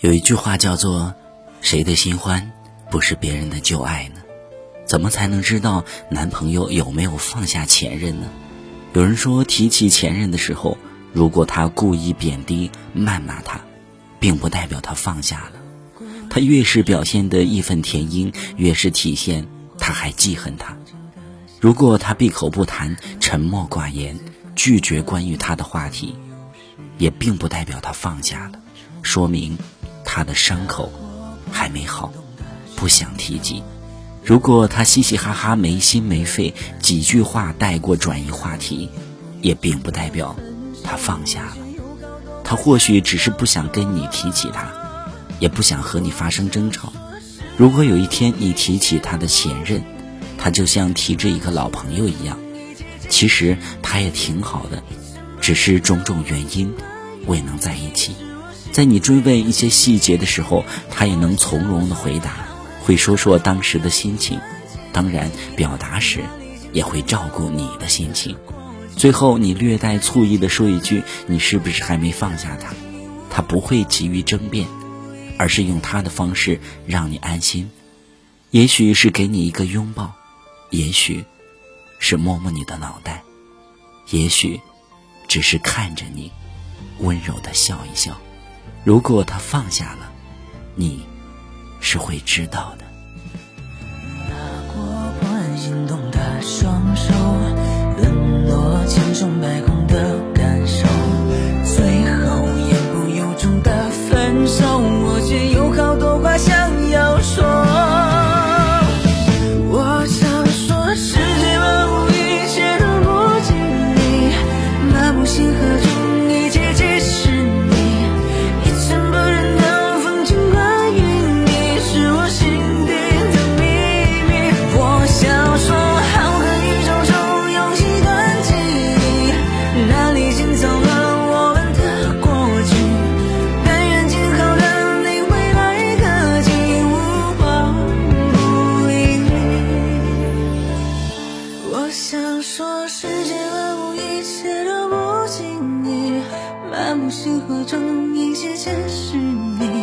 有一句话叫做：“谁的新欢不是别人的旧爱呢？”怎么才能知道男朋友有没有放下前任呢？有人说，提起前任的时候，如果他故意贬低、谩骂他，并不代表他放下了。他越是表现得义愤填膺，越是体现他还记恨他。如果他闭口不谈、沉默寡言、拒绝关于他的话题，也并不代表他放下了，说明。他的伤口还没好，不想提及。如果他嘻嘻哈哈、没心没肺，几句话带过转移话题，也并不代表他放下了。他或许只是不想跟你提起他，也不想和你发生争吵。如果有一天你提起他的前任，他就像提着一个老朋友一样。其实他也挺好的，只是种种原因未能在一起。在你追问一些细节的时候，他也能从容的回答，会说说当时的心情，当然表达时也会照顾你的心情。最后你略带醋意的说一句：“你是不是还没放下他？”他不会急于争辩，而是用他的方式让你安心。也许是给你一个拥抱，也许是摸摸你的脑袋，也许只是看着你温柔的笑一笑。如果他放下了，你是会知道的。拿过不安心动的双手，我想说世间万物一切都不及你满目星河中一切皆是你。